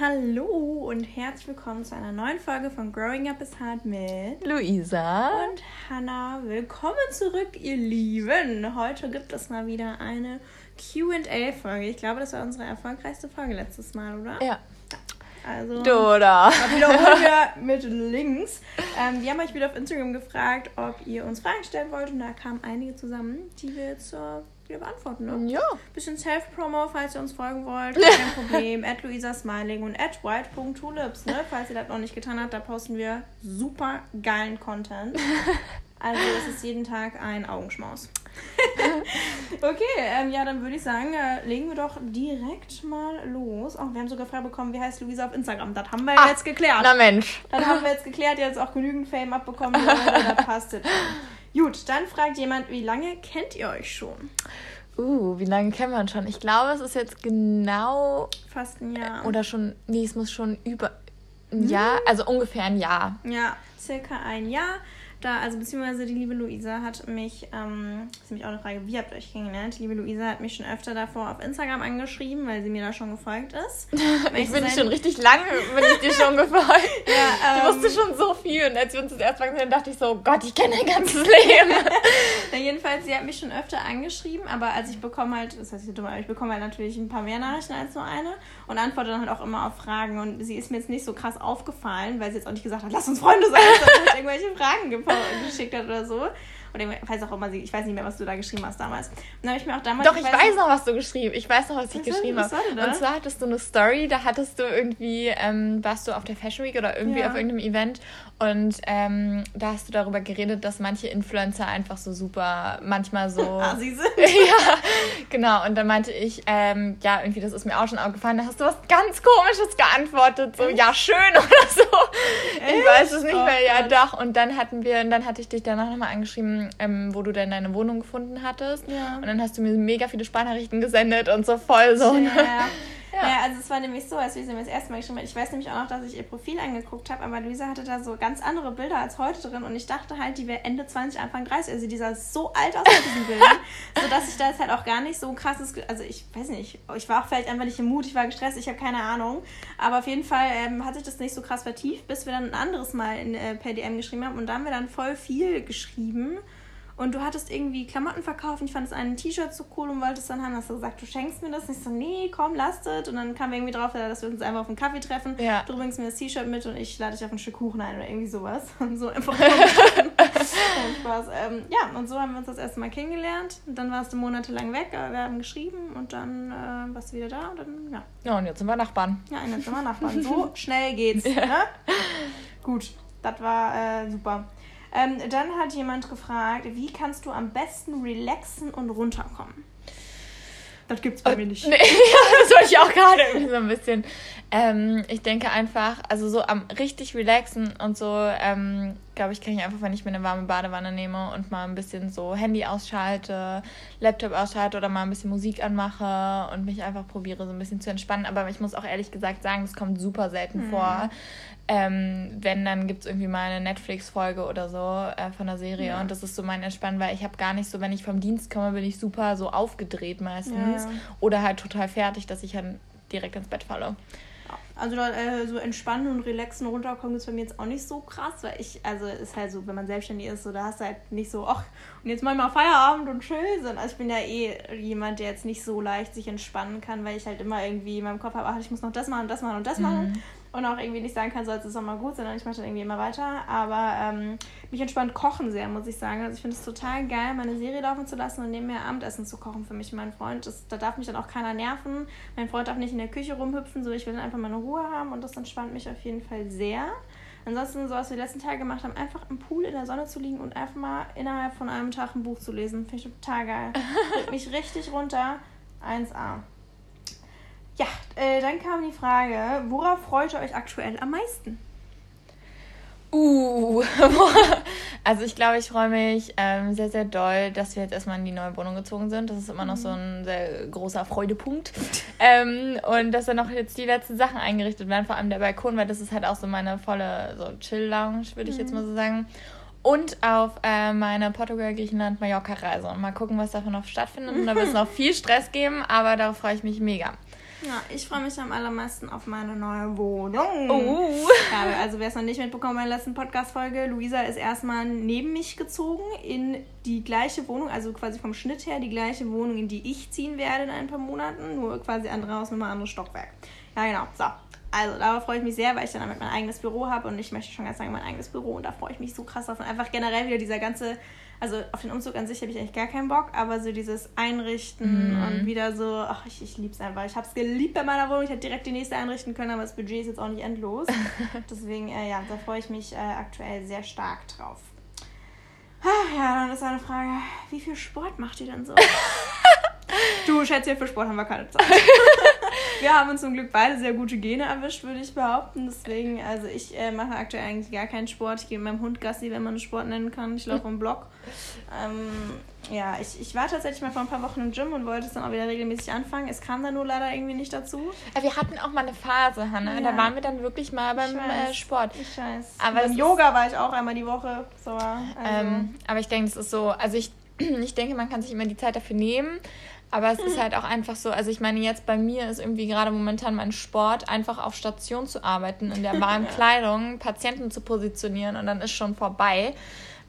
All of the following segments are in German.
Hallo und herzlich willkommen zu einer neuen Folge von Growing Up is Hard mit Luisa und Hannah. Willkommen zurück, ihr Lieben. Heute gibt es mal wieder eine QA-Folge. Ich glaube, das war unsere erfolgreichste Folge letztes Mal, oder? Ja. Also, Dora. wiederholen wir mit Links. Ähm, wir haben euch wieder auf Instagram gefragt, ob ihr uns Fragen stellen wollt. Und da kamen einige zusammen, die wir jetzt wieder beantworten. Ne? Ja. Bisschen Self-Promo, falls ihr uns folgen wollt. Kein Problem. at Luisa Smiling und at white.tulips. Ne? Falls ihr das noch nicht getan habt, da posten wir super geilen Content. Also es ist jeden Tag ein Augenschmaus. okay, ähm, ja, dann würde ich sagen, äh, legen wir doch direkt mal los. Oh, wir haben sogar frei bekommen, wie heißt Luisa auf Instagram. Das haben wir Ah, jetzt geklärt. Na Mensch. Das haben wir jetzt geklärt, jetzt auch genügend Fame abbekommen. da passt es. Gut, dann fragt jemand, wie lange kennt ihr euch schon? Uh, wie lange kennen wir uns schon? Ich glaube, es ist jetzt genau Fast ein Jahr. oder schon, nee, es muss schon über ein Jahr, also ungefähr ein Jahr. Ja, circa ein Jahr. Da, also beziehungsweise die liebe Luisa hat mich, ähm, das ist nämlich auch eine Frage, wie habt ihr euch kennengelernt? Die liebe Luisa hat mich schon öfter davor auf Instagram angeschrieben, weil sie mir da schon gefolgt ist. Ich bin schon richtig lange, bin ich dir schon gefolgt. Ja, Ich ähm, wusste schon so viel und als wir uns das erste Mal gesehen haben, dachte ich so, Gott, ich kenne dein ganzes Leben. Ja, jedenfalls, sie hat mich schon öfter angeschrieben, aber als ich bekomme halt, das heißt, ich, ich bekomme halt natürlich ein paar mehr Nachrichten als nur eine und antworte dann halt auch immer auf Fragen. Und sie ist mir jetzt nicht so krass aufgefallen, weil sie jetzt auch nicht gesagt hat, lass uns Freunde sein, sondern irgendwelche Fragen gepo- geschickt hat oder so. Oder ich weiß auch immer, ich weiß nicht mehr, was du da geschrieben hast damals. Und dann habe ich mir auch damals. Doch, ich weiß noch, was du geschrieben Ich weiß noch, was ich Was war- geschrieben habe. Und zwar hattest du eine Story, da hattest du irgendwie, ähm, warst du auf der Fashion Week oder irgendwie Ja. auf irgendeinem Event und ähm, da hast du darüber geredet, dass manche Influencer einfach so super, manchmal so. Ah, sie sind. ja, genau. Und dann meinte ich, ähm, ja, irgendwie, das ist mir auch schon aufgefallen. Da hast du was ganz Komisches geantwortet, so, ja, schön oder so. Ich Echt? weiß es nicht Oh mehr, ja, doch. Und dann hatten wir, und dann hatte ich dich danach nochmal angeschrieben, ähm, wo du denn deine Wohnung gefunden hattest. Ja. Und dann hast du mir mega viele Sprachnachrichten gesendet und so voll so. ne? Ja. Also es war nämlich so, als Luisa mir das erste Mal geschrieben hat. Ich weiß nämlich auch noch, dass ich ihr Profil angeguckt habe, aber Luisa hatte da so ganz andere Bilder als heute drin und ich dachte halt, die wäre Ende 20, Anfang 30. Also die sah so alt aus auf diesen Bildern, sodass ich da jetzt halt auch gar nicht so ein krasses, also ich weiß nicht, ich war auch vielleicht einfach nicht im Mut, ich war gestresst, ich habe keine Ahnung. Aber auf jeden Fall ähm, hat sich das nicht so krass vertieft, bis wir dann ein anderes Mal in, äh, per DM geschrieben haben und da haben wir dann voll viel geschrieben. Und du hattest irgendwie Klamotten verkauft und ich fand das eine T-Shirt so cool und wolltest dann haben. Hast du gesagt, du schenkst mir das? Und ich so, nee, komm, lasst Und dann kam wir irgendwie drauf, dass wir uns einfach auf einen Kaffee treffen. Ja. Du bringst mir das T-Shirt mit und ich lade dich auf ein Stück Kuchen ein oder irgendwie sowas. Und so einfach Spaß. Ähm, ja, und so haben wir uns das erste Mal kennengelernt. Und dann warst du monatelang weg, aber wir haben geschrieben und dann äh, warst du wieder da und dann, ja. Ja, und jetzt sind wir Nachbarn. Ja, ein Zimmer Nachbarn. So schnell geht's. Ne? Gut, das war äh, super. Ähm, dann hat jemand gefragt, wie kannst du am besten relaxen und runterkommen? Das gibt's bei mir nicht. Nee, das wollte ich auch gerade irgendwie so ein bisschen. Ähm, ich denke einfach, also so am richtig relaxen und so, ähm, glaube ich, kann ich einfach, wenn ich mir eine warme Badewanne nehme und mal ein bisschen so Handy ausschalte, Laptop ausschalte oder mal ein bisschen Musik anmache und mich einfach probiere, so ein bisschen zu entspannen. Aber ich muss auch ehrlich gesagt sagen, das kommt super selten vor. Ähm, wenn, dann gibt es irgendwie mal eine Netflix-Folge oder so äh, von der Serie Ja. und das ist so mein Entspannen, weil ich habe gar nicht so, wenn ich vom Dienst komme, bin ich super so aufgedreht meistens ja. oder halt total fertig, dass ich dann direkt ins Bett falle. Also äh, so entspannen und relaxen und runterkommen ist bei mir jetzt auch nicht so krass, weil ich, also ist halt so, wenn man selbstständig ist, so da hast du halt nicht so, ach, und jetzt mal mal Feierabend und chill sind. Also ich bin ja eh jemand, der jetzt nicht so leicht sich entspannen kann, weil ich halt immer irgendwie in meinem Kopf habe, ach, ich muss noch das machen, das machen und das machen. Und auch irgendwie nicht sagen kann, so jetzt ist auch mal gut, sondern ich mache dann irgendwie immer weiter. Aber ähm, mich entspannt Kochen sehr, muss ich sagen. Also ich finde es total geil, meine Serie laufen zu lassen und nebenher Abendessen zu kochen für mich und meinen Freund. Das, da darf mich dann auch keiner nerven. Mein Freund darf nicht in der Küche rumhüpfen, so ich will dann einfach meine Ruhe haben und das entspannt mich auf jeden Fall sehr. Ansonsten, so was wir die letzten Tage gemacht haben, einfach im Pool in der Sonne zu liegen und einfach mal innerhalb von einem Tag ein Buch zu lesen. Finde ich total geil. Bringt mich richtig runter. 1A. Ja, äh, dann kam die Frage, worauf freut ihr euch aktuell am meisten? Uh, also ich glaube, ich freue mich ähm, sehr, sehr doll, dass wir jetzt erstmal in die neue Wohnung gezogen sind. Das ist immer noch so ein sehr großer Freudepunkt. ähm, und dass dann noch jetzt die letzten Sachen eingerichtet werden, vor allem der Balkon, weil das ist halt auch so meine volle so Chill-Lounge, würde ich jetzt mal so sagen. Und auf äh, meine Portugal, Griechenland, Mallorca-Reise. Und mal gucken, was davon noch stattfindet. Und da wird es noch viel Stress geben, aber darauf freue ich mich mega. Ja, ich freue mich am allermeisten auf meine neue Wohnung. Oh. Ja, also wer es noch nicht mitbekommen in der letzten Podcast-Folge, Luisa ist erstmal neben mich gezogen in die gleiche Wohnung, also quasi vom Schnitt her die gleiche Wohnung, in die ich ziehen werde in ein paar Monaten, nur quasi andere Haus, nur ein anderes Stockwerk. Ja, genau. So. Also, darauf freue ich mich sehr, weil ich dann damit mein eigenes Büro habe und ich möchte schon ganz lange mein eigenes Büro und da freue ich mich so krass drauf. Und einfach generell wieder dieser ganze also auf den Umzug an sich habe ich eigentlich gar keinen Bock, aber so dieses Einrichten mm. und wieder so, ach, ich, ich liebe es einfach. Ich habe es geliebt bei meiner Wohnung. Ich hätte direkt die nächste einrichten können, aber das Budget ist jetzt auch nicht endlos. Deswegen, äh, ja, da freue ich mich äh, aktuell sehr stark drauf. Ah, ja, dann ist eine Frage, wie viel Sport macht ihr denn so? du, Schätzchen, für Sport haben wir keine Zeit. wir haben uns zum Glück beide sehr gute Gene erwischt, würde ich behaupten. Deswegen, also ich äh, mache aktuell eigentlich gar keinen Sport. Ich gehe mit meinem Hund Gassi, wenn man einen Sport nennen kann. Ich laufe im Block. Ähm, ja, ich, ich war tatsächlich mal vor ein paar Wochen im Gym und wollte es dann auch wieder regelmäßig anfangen. Es kam dann nur leider irgendwie nicht dazu. Wir hatten auch mal eine Phase, Hanna. Ja. Da waren wir dann wirklich mal beim äh, Sport. Ich weiß. Aber beim Yoga war ich auch einmal die Woche. So, also. ähm, aber ich denke, es ist so, also ich, ich denke, man kann sich immer die Zeit dafür nehmen. Aber es ist halt auch einfach so, also ich meine, jetzt bei mir ist irgendwie gerade momentan mein Sport, einfach auf Station zu arbeiten, in der warmen Kleidung, Patienten zu positionieren und dann ist schon vorbei.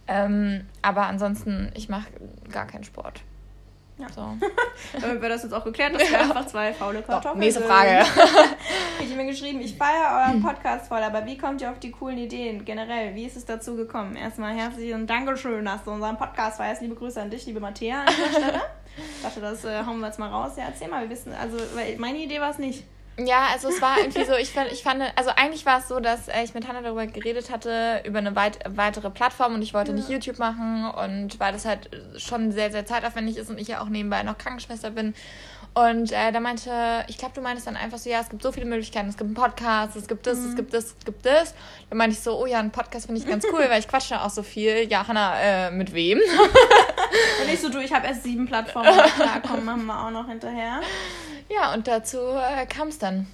Ähm, aber ansonsten, ich mache gar keinen Sport. Ja. So. Damit wir das jetzt auch geklärt, das wäre einfach zwei faule Kartoffeln. nächste Frage. ich habe mir geschrieben, ich feiere euren Podcast voll, aber wie kommt ihr auf die coolen Ideen generell? Wie ist es dazu gekommen? Erstmal herzlichen Dankeschön, dass du unseren Podcast feierst. Liebe Grüße an dich, liebe Matthäa an dieser Stelle. Ich dachte, das äh, hauen wir jetzt mal raus. Ja, erzähl mal, wir wissen, also, weil meine Idee war es nicht. Ja, also es war irgendwie so, ich fand, ich fand also eigentlich war es so, dass äh, ich mit Hannah darüber geredet hatte, über eine weit, weitere Plattform und ich wollte ja. nicht YouTube machen und weil das halt schon sehr, sehr zeitaufwendig ist und ich ja auch nebenbei noch Krankenschwester bin. Und äh, da meinte, ich glaube, du meintest dann einfach so, ja, es gibt so viele Möglichkeiten, es gibt einen Podcast, es gibt das, mhm. es gibt das, es gibt das. Dann meinte ich so, oh ja, ein Podcast finde ich ganz cool, weil ich quatsche auch so viel. Ja, Hannah, äh, mit wem? und ich so, du, ich habe erst sieben Plattformen, klar, komm, machen wir auch noch hinterher. Ja, und dazu äh, kam es dann.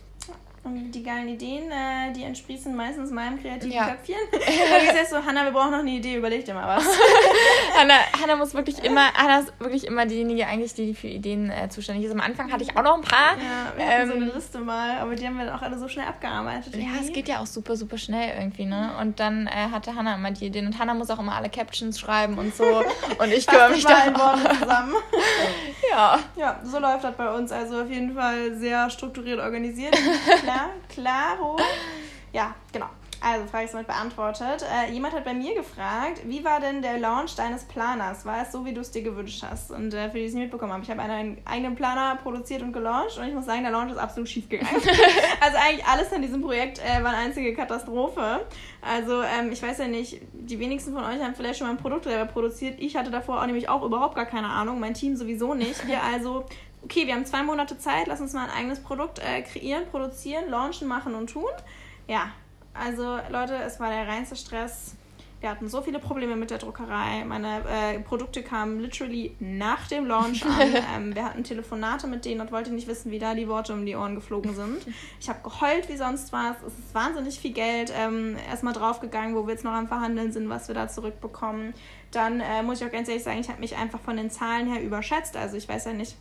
Und die geilen Ideen, äh, die entsprießen meistens meinem kreativen ja. Köpfchen. Und ich so, Hanna, wir brauchen noch eine Idee, überleg dir mal was. Hanna, Hanna muss wirklich immer, Hanna ist wirklich immer diejenige eigentlich, die für Ideen äh, zuständig ist. Am Anfang hatte ich auch noch ein paar. Ja, wir ähm, so eine Liste mal, aber die haben wir dann auch alle so schnell abgearbeitet. Irgendwie. Ja, es geht ja auch super, super schnell irgendwie, ne? Und dann äh, hatte Hanna immer die Ideen. Und Hanna muss auch immer alle Captions schreiben und so. Und ich kümmere mich da zusammen. ja. Ja, so läuft das bei uns. Also auf jeden Fall sehr strukturiert organisiert. Klar, klaro. Ja, genau. Also, Frage ist damit beantwortet. Äh, jemand hat bei mir gefragt, wie war denn der Launch deines Planers? War es so, wie du es dir gewünscht hast? Und äh, für die, die es nicht mitbekommen haben, ich habe einen eigenen Planer produziert und gelauncht und ich muss sagen, der Launch ist absolut schief gegangen. also eigentlich alles an diesem Projekt äh, war eine einzige Katastrophe. Also ähm, ich weiß ja nicht, die wenigsten von euch haben vielleicht schon mal ein Produkt selber produziert. Ich hatte davor auch nämlich auch überhaupt gar keine Ahnung, mein Team sowieso nicht. Wir also okay, wir haben zwei Monate Zeit, lass uns mal ein eigenes Produkt äh, kreieren, produzieren, launchen, machen und tun. Ja, also Leute, es war der reinste Stress. Wir hatten so viele Probleme mit der Druckerei. Meine äh, Produkte kamen literally nach dem Launch an. ähm, wir hatten Telefonate mit denen und wollte nicht wissen, wie da die Worte um die Ohren geflogen sind. Ich habe geheult wie sonst was. Es ist wahnsinnig viel Geld ähm, erstmal draufgegangen, wo wir jetzt noch am Verhandeln sind, was wir da zurückbekommen. Dann äh, muss ich auch ganz ehrlich sagen, ich habe mich einfach von den Zahlen her überschätzt. Also ich weiß ja nicht,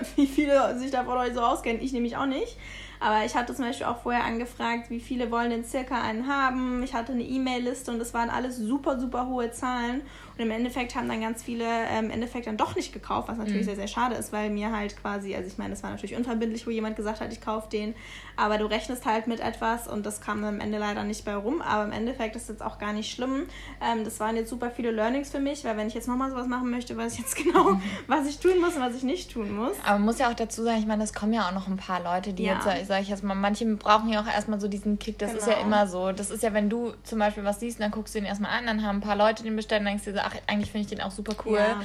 wie viele sich da von euch so auskennen. Ich nämlich auch nicht. Aber ich hatte zum Beispiel auch vorher angefragt, wie viele wollen denn circa einen haben. Ich hatte eine E-Mail-Liste und das waren alles super, super hohe Zahlen. Und im Endeffekt haben dann ganz viele ähm, im Endeffekt dann doch nicht gekauft, was natürlich mhm. sehr, sehr schade ist, weil mir halt quasi, also ich meine, das war natürlich unverbindlich, wo jemand gesagt hat, ich kaufe den, aber du rechnest halt mit etwas und das kam dann am Ende leider nicht bei rum. Aber im Endeffekt ist jetzt auch gar nicht schlimm. Ähm, das waren jetzt super viele Learnings für mich, weil wenn ich jetzt nochmal sowas machen möchte, weiß ich jetzt genau, was ich tun muss und was ich nicht tun muss. Aber man muss ja auch dazu sagen, ich meine, es kommen ja auch noch ein paar Leute, die ja. jetzt, sage ich jetzt mal, manche brauchen ja auch erstmal so diesen Kick. Das genau. ist ja genau. immer so. Das ist ja, wenn du zum Beispiel was siehst, dann guckst du den erstmal an, dann haben ein paar Leute den bestellt und denkst dir so, ach, eigentlich finde ich den auch super cool. Ja.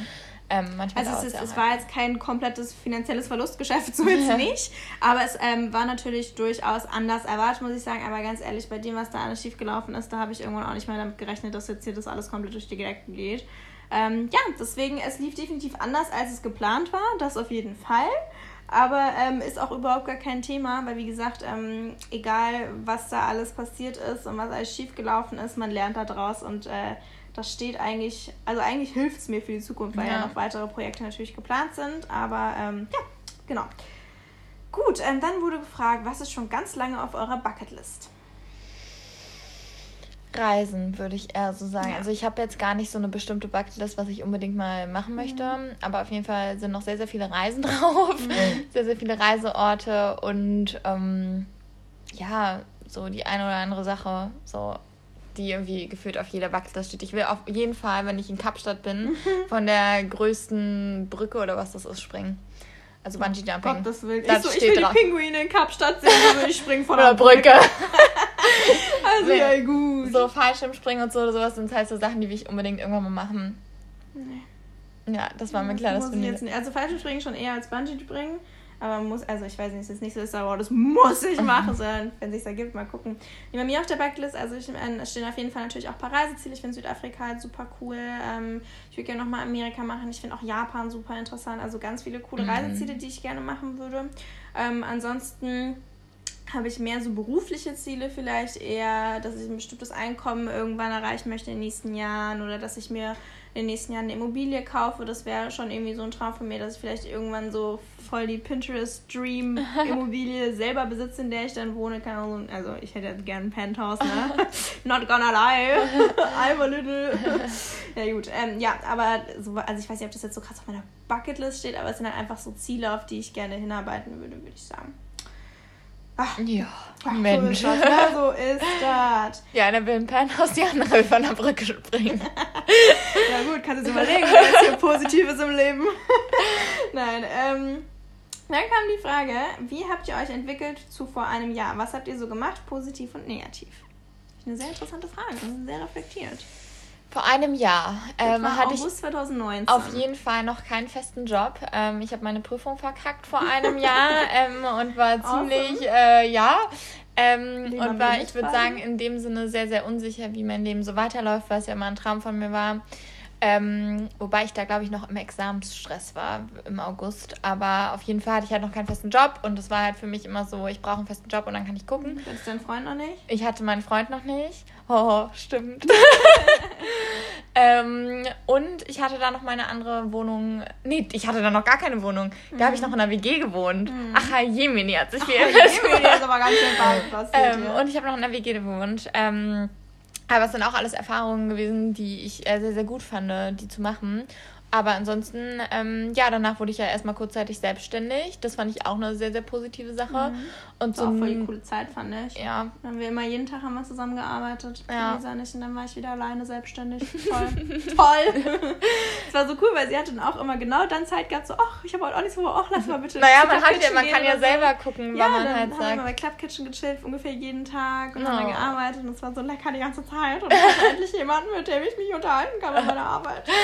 Ähm, also es, ist, es war jetzt kein komplettes finanzielles Verlustgeschäft, so jetzt nicht. Aber es ähm, war natürlich durchaus anders erwartet, muss ich sagen. Aber ganz ehrlich, bei dem, was da alles schiefgelaufen ist, da habe ich irgendwann auch nicht mehr damit gerechnet, dass jetzt hier das alles komplett durch die Gedeckten geht. Ähm, ja, deswegen, es lief definitiv anders, als es geplant war. Das auf jeden Fall. Aber ähm, ist auch überhaupt gar kein Thema, weil wie gesagt, ähm, egal was da alles passiert ist und was alles schiefgelaufen ist, man lernt da draus und äh, das steht eigentlich, also eigentlich hilft es mir für die Zukunft, weil ja, ja noch weitere Projekte natürlich geplant sind. Aber ähm, ja, genau. Gut, ähm, dann wurde gefragt, was ist schon ganz lange auf eurer Bucketlist? Reisen, würde ich eher so sagen. Ja. Also ich habe jetzt gar nicht so eine bestimmte Bucketlist, was ich unbedingt mal machen möchte. Mhm. Aber auf jeden Fall sind noch sehr, sehr viele Reisen drauf. Mhm. Sehr, sehr viele Reiseorte und ähm, ja, so die eine oder andere Sache, so die irgendwie gefühlt auf jeder Bucketlist steht. Ich will auf jeden Fall, wenn ich in Kapstadt bin, von der größten Brücke oder was das ist, springen. Also Bungee Jumping. Gott, das will das ich. So, ich will drauf. die Pinguine in Kapstadt sehen, also ich springe von der Brücke. also nee. ja gut. So Fallschirmspringen und so, sowas sind halt so Sachen, die will ich unbedingt irgendwann mal machen. Nee. Ja, das war mein kleines Finale. Also Fallschirmspringen schon eher als Bungee springen. Aber man muss, also ich weiß nicht, es ist nicht so, dass oh, das muss ich machen, sondern wenn es sich ergibt, mal gucken. Wie bei mir auf der Backlist, also ich, äh, stehen auf jeden Fall natürlich auch ein paar Reiseziele. Ich finde Südafrika halt super cool. Ähm, ich würde gerne nochmal Amerika machen. Ich finde auch Japan super interessant. Also ganz viele coole mhm. Reiseziele, die ich gerne machen würde. Ähm, ansonsten habe ich mehr so berufliche Ziele vielleicht eher, dass ich ein bestimmtes Einkommen irgendwann erreichen möchte in den nächsten Jahren oder dass ich mir in den nächsten Jahren eine Immobilie kaufe. Das wäre schon irgendwie so ein Traum von mir, dass ich vielleicht irgendwann so voll die Pinterest-Dream-Immobilie selber besitze, in der ich dann wohne. Kann also ich hätte gerne ein Penthouse, ne? Not gonna lie. I'm a little. ja gut, ähm, ja, aber so, also ich weiß nicht, ob das jetzt so krass auf meiner Bucketlist steht, aber es sind halt einfach so Ziele, auf die ich gerne hinarbeiten würde, würde ich sagen. Ach, ja, Ach, Mensch. So ist, das, ne? so ist das. Ja, der will ein Penthouse, die andere will von der Brücke springen. Ja gut, kannst du überlegen, was hier Positives im Leben. Nein, ähm... Dann kam die Frage, wie habt ihr euch entwickelt zu vor einem Jahr? Was habt ihr so gemacht, positiv und negativ? Eine sehr interessante Frage, sehr reflektiert. Vor einem Jahr ähm, hatte August ich 2019. auf jeden Fall noch keinen festen Job. Ähm, ich habe meine Prüfung verkackt vor einem Jahr ähm, und war ziemlich, äh, ja, ähm, und war, ich würde sagen, in dem Sinne sehr, sehr unsicher, wie mein Leben so weiterläuft, was ja immer ein Traum von mir war. Ähm, wobei ich da, glaube ich, noch im Examensstress war im August. Aber auf jeden Fall hatte ich halt noch keinen festen Job und das war halt für mich immer so, ich brauche einen festen Job und dann kann ich gucken. Hattest du deinen Freund noch nicht? Ich hatte meinen Freund noch nicht. Oh, stimmt. ähm, und ich hatte da noch meine andere Wohnung. Nee, ich hatte da noch gar keine Wohnung. Da mhm. habe ich noch in einer WG gewohnt. Mhm. Ach, Jemini hat sich viel Jemini ist aber ganz schön passiert. Ähm, ja. Und ich habe noch in einer WG gewohnt. Ähm, aber es sind auch alles Erfahrungen gewesen, die ich äh, sehr, sehr gut fand, die zu machen. Aber ansonsten, ähm, ja, danach wurde ich ja erstmal kurzzeitig selbstständig. Das fand ich auch eine sehr, sehr positive Sache. Mhm. Und so war auch voll die coole Zeit, fand ich. Ja. Dann haben wir immer jeden Tag haben wir zusammengearbeitet. Ja. Lisa nicht. Und dann war ich wieder alleine selbstständig. Toll. Toll. Es war so cool, weil sie hatte dann auch immer genau dann Zeit gehabt, so, ach, ich habe heute auch nicht so, ach, lass mal bitte. Naja, man, hat ja, man kann ja selber gucken, ja, man halt sagt. Wir haben bei Club Kitchen gechillt, ungefähr jeden Tag und oh. haben dann gearbeitet. Und es war so lecker die ganze Zeit. Und ich hatte endlich jemanden, mit dem ich mich unterhalten kann bei meiner Arbeit.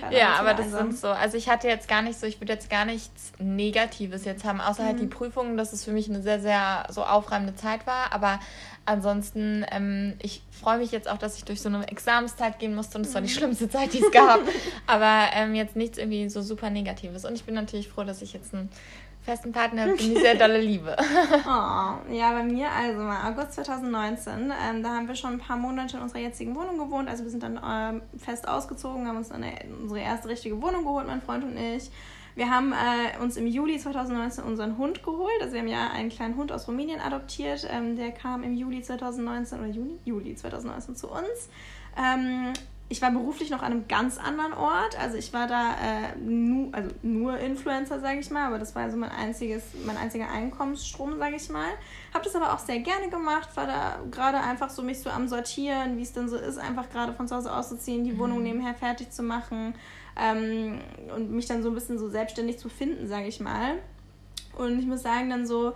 Ja, ja aber das sind so, also ich hatte jetzt gar nicht so, ich würde jetzt gar nichts Negatives jetzt haben, außer mhm. halt die mhm. Prüfungen, dass es für mich eine sehr, sehr so aufreibende Zeit war. Aber ansonsten, ähm, ich freue mich jetzt auch, dass ich durch so eine Examenszeit gehen musste und es war die mhm. schlimmste Zeit, die es gab. aber ähm, jetzt nichts irgendwie so super Negatives. Und ich bin natürlich froh, dass ich jetzt einen festen Partner den ich sehr dolle liebe. oh, ja, bei mir, also mal August 2019, ähm, da haben wir schon ein paar Monate in unserer jetzigen Wohnung gewohnt. Also wir sind dann ähm, fest ausgezogen, haben uns eine, unsere erste richtige Wohnung geholt, mein Freund und ich. Wir haben äh, uns im Juli 2019 unseren Hund geholt. Also wir haben ja einen kleinen Hund aus Rumänien adoptiert. Ähm, der kam im Juli 2019 oder Juni? Juli 2019 zu uns. Ich war beruflich noch an einem ganz anderen Ort. Also ich war da äh, nu, also nur Influencer, sage ich mal, aber das war also mein einziges, mein einziger Einkommensstrom, sage ich mal. Habe das aber auch sehr gerne gemacht, war da gerade einfach so mich so am Sortieren, wie es denn so ist, einfach gerade von zu Hause auszuziehen, die mhm. Wohnung nebenher fertig zu machen ähm, und mich dann so ein bisschen so selbstständig zu finden, sage ich mal. Und ich muss sagen, dann so,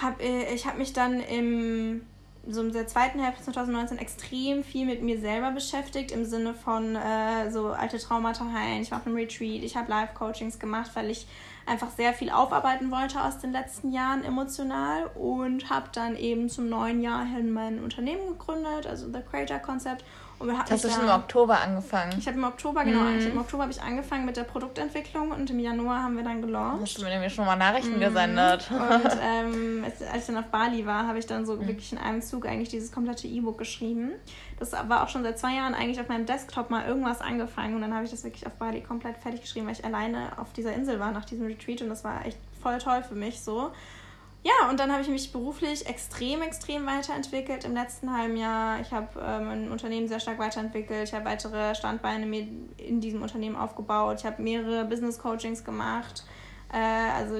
hab, äh, ich habe mich dann im so in der zweiten Hälfte 2019 extrem viel mit mir selber beschäftigt, im Sinne von äh, so alte Traumata heilen. Ich war auf einem Retreat, ich habe Live-Coachings gemacht, weil ich einfach sehr viel aufarbeiten wollte aus den letzten Jahren emotional und habe dann eben zum neuen Jahr hin mein Unternehmen gegründet, also The Creator Concept und hast du schon im Oktober angefangen? Ich habe im Oktober, genau, mm. im Oktober habe ich angefangen mit der Produktentwicklung und im Januar haben wir dann gelauncht. Hast du mir nämlich schon mal Nachrichten mm. gesendet. Und ähm, als ich dann auf Bali war, habe ich dann so mm. wirklich in einem Zug eigentlich dieses komplette E-Book geschrieben. Das war auch schon seit zwei Jahren eigentlich auf meinem Desktop mal irgendwas angefangen und dann habe ich das wirklich auf Bali komplett fertig geschrieben, weil ich alleine auf dieser Insel war nach diesem Retreat und das war echt voll toll für mich so. Ja, und dann habe ich mich beruflich extrem, extrem weiterentwickelt im letzten halben Jahr. Ich habe ähm, mein Unternehmen sehr stark weiterentwickelt. Ich habe weitere Standbeine in diesem Unternehmen aufgebaut. Ich habe mehrere Business Coachings gemacht. Äh, also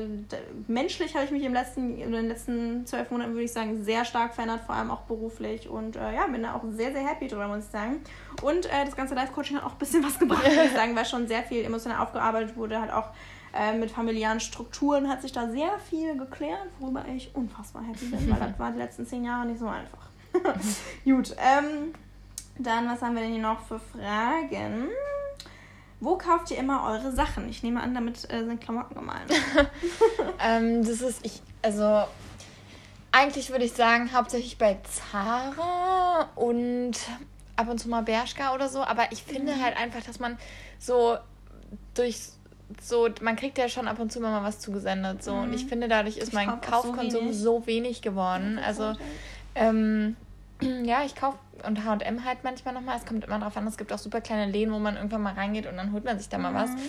menschlich habe ich mich im letzten, in den letzten zwölf Monaten, würde ich sagen, sehr stark verändert, vor allem auch beruflich. Und äh, ja, bin da auch sehr, sehr happy drüber, muss ich sagen. Und äh, das ganze Live-Coaching hat auch ein bisschen was gebracht, würde ich sagen, weil schon sehr viel emotional aufgearbeitet wurde, hat auch äh, mit familiären Strukturen hat sich da sehr viel geklärt, worüber ich unfassbar happy bin, weil das war die letzten zehn Jahre nicht so einfach. Gut, ähm, dann was haben wir denn hier noch für Fragen? Wo kauft ihr immer eure Sachen? Ich nehme an, damit äh, sind Klamotten gemeint. ähm, das ist, ich, also eigentlich würde ich sagen, hauptsächlich bei Zara und ab und zu mal Bershka oder so. Aber ich finde mhm. halt einfach, dass man so durch so, man kriegt ja schon ab und zu mal was zugesendet. So. Mhm. Und ich mhm. finde, dadurch ist ich mein Kaufkonsum so wenig, so wenig geworden. Also, ähm, ja, ich kaufe und HM halt manchmal nochmal. Es kommt immer drauf an, es gibt auch super kleine Läden, wo man irgendwann mal reingeht und dann holt man sich da mal was. Mhm. Wir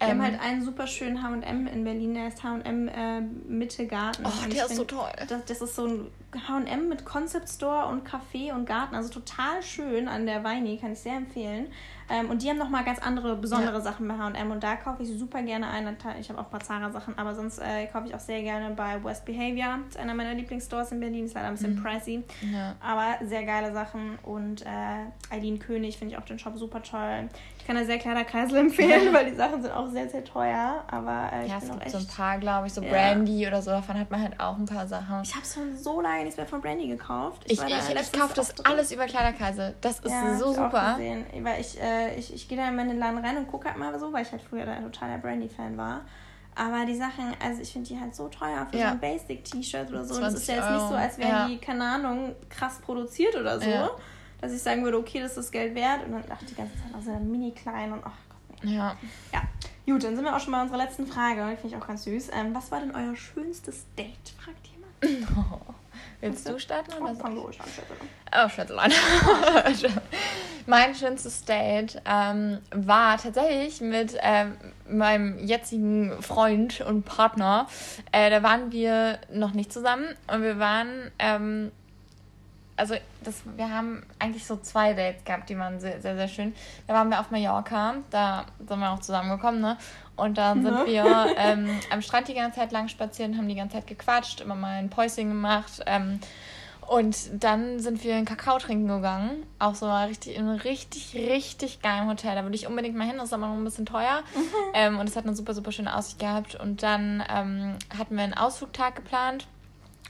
ähm, haben halt einen super schönen HM in Berlin, der ist HM äh, Mitte Garten. Oh, der ist find, so toll. Das, das ist so ein HM mit Concept Store und Café und Garten. Also total schön an der Weini, kann ich sehr empfehlen. Ähm, und die haben nochmal ganz andere, besondere ja. Sachen bei HM. Und da kaufe ich super gerne ein. Ich habe auch ein paar Zara-Sachen, aber sonst äh, kaufe ich auch sehr gerne bei West Behavior. Das ist einer meiner Lieblingsstores in Berlin. Ist leider ein bisschen mhm. pricey. Ja. Aber sehr geile Sachen. Und äh, Eileen König finde ich auch den Shop super toll. Ich kann da sehr Kleiderkreisel empfehlen, weil die Sachen sind auch sehr, sehr teuer. Aber äh, ich ja, es gibt echt, so ein paar, glaube ich, so ja. Brandy oder so. Davon hat man halt auch ein paar Sachen. Ich habe schon so lange nichts mehr von Brandy gekauft. Ich, ich, ich, ich kaufe das alles über Kleiderkreisel. Das ist ja, so super. Weil ich, äh, ich, ich gehe da in den Laden rein und gucke halt mal so, weil ich halt früher da totaler Brandy-Fan war. Aber die Sachen, also ich finde die halt so teuer für ja. so ein Basic-T-Shirt oder so. Und es ist ja jetzt nicht so, als wären ja. die, keine Ahnung, krass produziert oder so. Dass ich sagen würde, okay, das ist das Geld wert. Und dann dachte ich die ganze Zeit, oh, so mini klein und ach Gott. Nee. Ja. Ja. Gut, dann sind wir auch schon bei unserer letzten Frage. Die finde ich auch ganz süß. Ähm, was war denn euer schönstes Date? Fragt jemand. Oh. Willst du starten oder? Oh, fang du an, Oh, Schätzelein. mein schönstes Date ähm, war tatsächlich mit ähm, meinem jetzigen Freund und Partner. Äh, da waren wir noch nicht zusammen und wir waren ähm, also das, wir haben eigentlich so zwei Dates gehabt, die waren sehr, sehr, sehr schön. Da waren wir auf Mallorca, da sind wir auch zusammengekommen, ne? Und dann sind ne? wir ähm, am Strand die ganze Zeit lang spazieren, haben die ganze Zeit gequatscht, immer mal ein Päuschen gemacht. Ähm, und dann sind wir in Kakao trinken gegangen. Auch so richtig, in einem richtig, richtig geilen Hotel. Da würde ich unbedingt mal hin, das ist aber noch ein bisschen teuer. Mhm. Ähm, und es hat eine super, super schöne Aussicht gehabt. Und dann ähm, hatten wir einen Ausflugtag geplant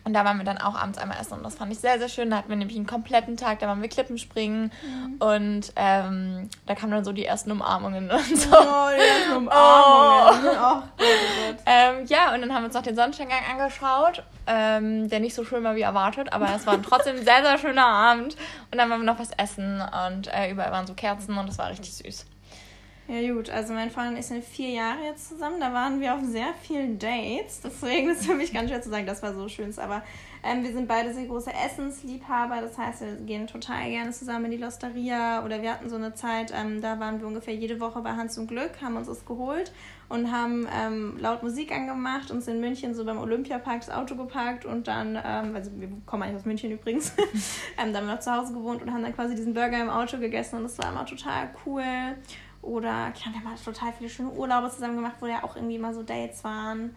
und da waren wir dann auch abends einmal essen und das fand ich sehr, sehr schön. Da hatten wir nämlich einen kompletten Tag, da waren wir Klippenspringen mhm. und ähm, da kamen dann so die ersten Umarmungen und so. Oh, die ersten Umarmungen. Oh. oh, Gott, ähm, ja, und dann haben wir uns noch den Sonnenuntergang angeschaut, ähm, der nicht so schön war wie erwartet, aber es war trotzdem ein sehr, sehr schöner Abend. Und dann waren wir noch was essen und äh, überall waren so Kerzen und das war richtig süß. Ja gut, also mein Freund und ich sind vier Jahre jetzt zusammen. Da waren wir auf sehr vielen Dates. Deswegen ist es für mich ganz schwer zu sagen, das war so schön. Aber ähm, wir sind beide sehr große Essensliebhaber. Das heißt, wir gehen total gerne zusammen in die Losteria. Oder wir hatten so eine Zeit, ähm, da waren wir ungefähr jede Woche bei Hans und Glück, haben uns das geholt und haben ähm, laut Musik angemacht, uns in München so beim Olympiapark das Auto geparkt und dann, ähm, also wir kommen eigentlich aus München übrigens, ähm, dann haben wir noch zu Hause gewohnt und haben dann quasi diesen Burger im Auto gegessen und das war immer total cool. Oder klar, wir haben halt total viele schöne Urlaube zusammen gemacht, wo ja auch irgendwie mal so Dates waren.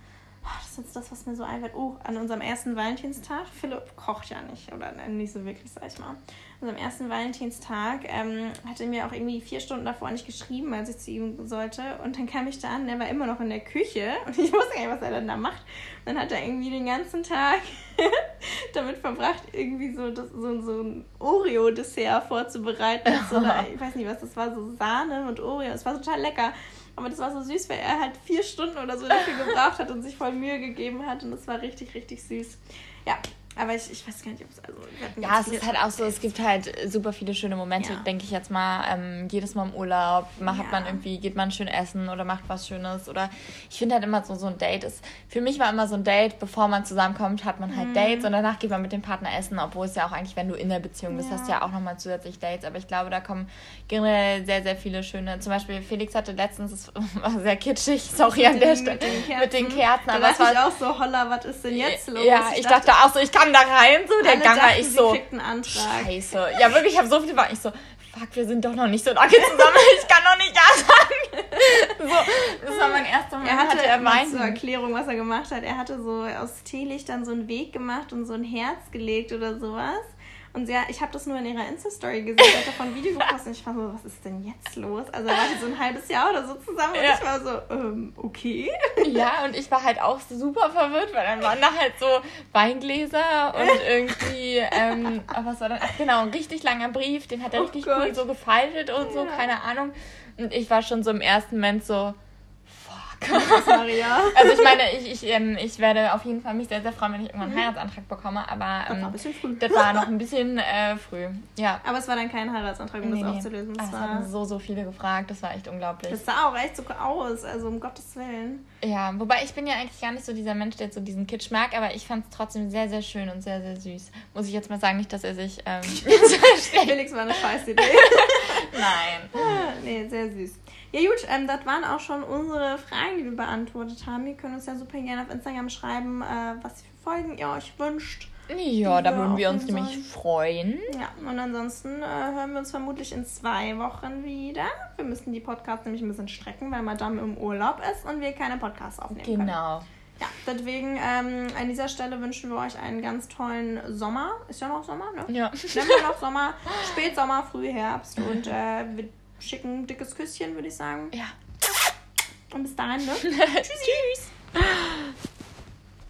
Das ist jetzt das, was mir so einfällt. Oh, an unserem ersten Valentinstag. Philipp kocht ja nicht, oder nicht so wirklich, sag ich mal unserem ersten Valentinstag, ähm, hatte mir auch irgendwie vier Stunden davor nicht geschrieben, als ich zu ihm sollte. Und dann kam ich da an, der war immer noch in der Küche und ich wusste gar nicht, was er dann da macht. Und dann hat er irgendwie den ganzen Tag damit verbracht, irgendwie so, das, so, so ein Oreo-Dessert vorzubereiten. So, ich weiß nicht, was das war, so Sahne und Oreo. Es war total lecker. Aber das war so süß, weil er halt vier Stunden oder so dafür gebraucht hat und sich voll Mühe gegeben hat. Und das war richtig, richtig süß. Ja, Aber ich, ich weiß gar nicht, ob es. Also, ja, es ist halt auch so, es gibt halt super viele schöne Momente, ja. denke ich jetzt mal. Ähm, jedes Mal im Urlaub macht ja. man irgendwie, geht man schön essen oder macht was Schönes. Oder ich finde halt immer so, so ein Date ist. Für mich war immer so ein Date, bevor man zusammenkommt, hat man halt mhm. Dates und danach geht man mit dem Partner essen, obwohl es ja auch eigentlich, wenn du in der Beziehung bist, ja. hast du ja auch nochmal zusätzlich Dates. Aber ich glaube, da kommen generell sehr, sehr viele schöne. Zum Beispiel Felix hatte letztens, das war sehr kitschig, sorry an der Stelle, mit den Kerzen. aber es war ich auch so, holla, was ist denn jetzt los? Ja, ich, ich dachte, dachte auch so, ich kann da rein, so der Gang war ich so. Scheiße. Ja, wirklich, ich habe so viel war ich so, fuck, wir sind doch noch nicht so lange zusammen, ich kann noch nicht ja sagen. So, das war mein erster Mal. Er hatte, hatte er meint, zur Erklärung, was er gemacht hat. Er hatte so aus Teelichtern so einen Weg gemacht und so ein Herz gelegt oder sowas. Und sie, ich habe das nur in ihrer Insta-Story gesehen, sie hat davon ein Video gepostet und ich war so, was ist denn jetzt los? Also war die so ein halbes Jahr oder so zusammen und ja. ich war so, ähm, okay. Ja, und ich war halt auch super verwirrt, weil dann waren da halt so Weingläser und irgendwie, ähm, was war das? Ach genau, ein richtig langer Brief, den hat er oh richtig Gott. cool so gefaltet und so, keine Ahnung. Und ich war schon so im ersten Moment so, Maria. Also ich meine, ich, ich, ähm, ich werde auf jeden Fall mich sehr, sehr freuen, wenn ich irgendwann einen mhm. Heiratsantrag bekomme, aber ähm, das war ein bisschen früh. Das war noch ein bisschen äh, früh. Ja. Aber es war dann kein Heiratsantrag, um nee, das aufzulösen. Es war... haben so, so viele gefragt, das war echt unglaublich. Das sah auch echt so aus, also um Gottes Willen. Ja, wobei ich bin ja eigentlich gar nicht so dieser Mensch, der so diesen Kitsch mag, aber ich fand es trotzdem sehr, sehr schön und sehr, sehr süß. Muss ich jetzt mal sagen, nicht, dass er sich... Ähm, Felix war eine scheiß Idee. Nein. Ah, nee, sehr süß. Ja gut, ähm, das waren auch schon unsere Fragen, die wir beantwortet haben. Ihr könnt uns ja super gerne auf Instagram schreiben, äh, was für Folgen ihr euch wünscht. Ja, da würden wir uns sollen. nämlich freuen. Ja, und ansonsten äh, hören wir uns vermutlich in zwei Wochen wieder. Wir müssen die Podcasts nämlich ein bisschen strecken, weil Madame im Urlaub ist und wir keine Podcasts aufnehmen genau. können. Genau. Ja, deswegen ähm, an dieser Stelle wünschen wir euch einen ganz tollen Sommer. Ist ja noch Sommer, ne? Ja. Nennen wir noch Sommer, Spätsommer, Frühherbst und äh, wir schicken ein dickes Küsschen, würde ich sagen. Ja. Und bis dahin, ne? Tschüssi. Tschüss.